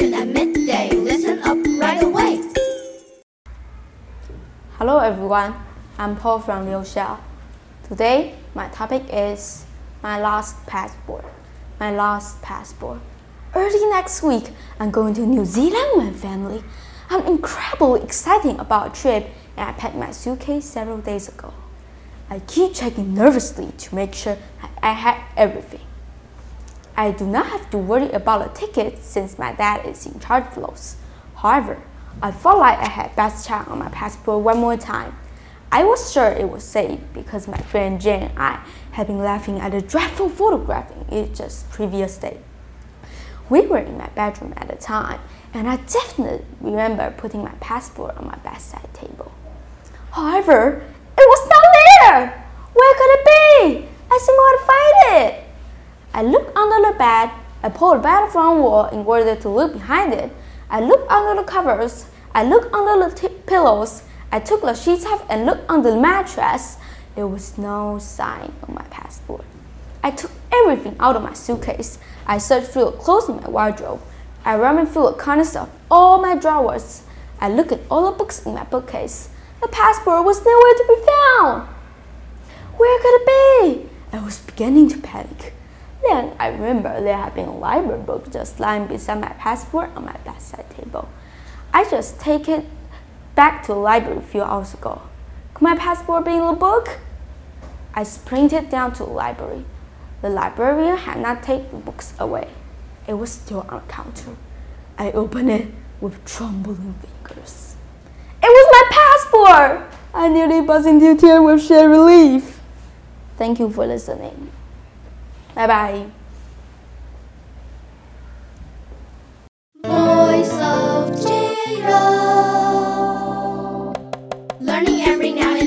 at midday. Listen up right away. Hello everyone, I'm Paul from Liu Xiao. Today, my topic is my last passport. My last passport. Early next week, I'm going to New Zealand with family. I'm incredibly excited about a trip and I packed my suitcase several days ago. I keep checking nervously to make sure I had everything. I do not have to worry about a ticket since my dad is in charge of those. However, I felt like I had best check on my passport one more time. I was sure it was safe because my friend Jane and I had been laughing at the dreadful photographing it just previous day. We were in my bedroom at the time, and I definitely remember putting my passport on my bedside table. However, it was not there! Where could it be? I somehow to find it. I looked under the bed. I pulled the bed from wall in order to look behind it. I looked under the covers. I looked under the pillows. I took the sheets off and looked under the mattress. There was no sign of my passport. I took everything out of my suitcase. I searched through the clothes in my wardrobe. I rummaged through the corners of all my drawers. I looked at all the books in my bookcase. The passport was nowhere to be found. Where could it be? I was beginning to panic. Then I remember there had been a library book just lying beside my passport on my bedside table. I just take it back to the library a few hours ago. Could my passport be in the book? I sprinted down to the library. The librarian had not taken the books away. It was still on the counter. I opened it with trembling fingers. It was my passport! I nearly burst into tears with sheer relief. Thank you for listening. Bye bye. Learning every now and.